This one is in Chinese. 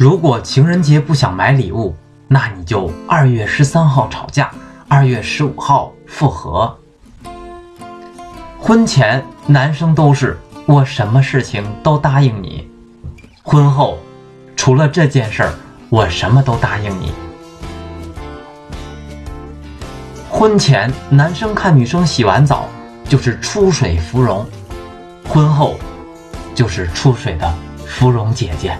如果情人节不想买礼物那你就二月十三号吵架二月十五号复合。婚前男生都是我什么事情都答应你。婚后除了这件事儿我什么都答应你。婚前男生看女生洗完澡就是出水芙蓉。婚后就是出水的芙蓉姐姐。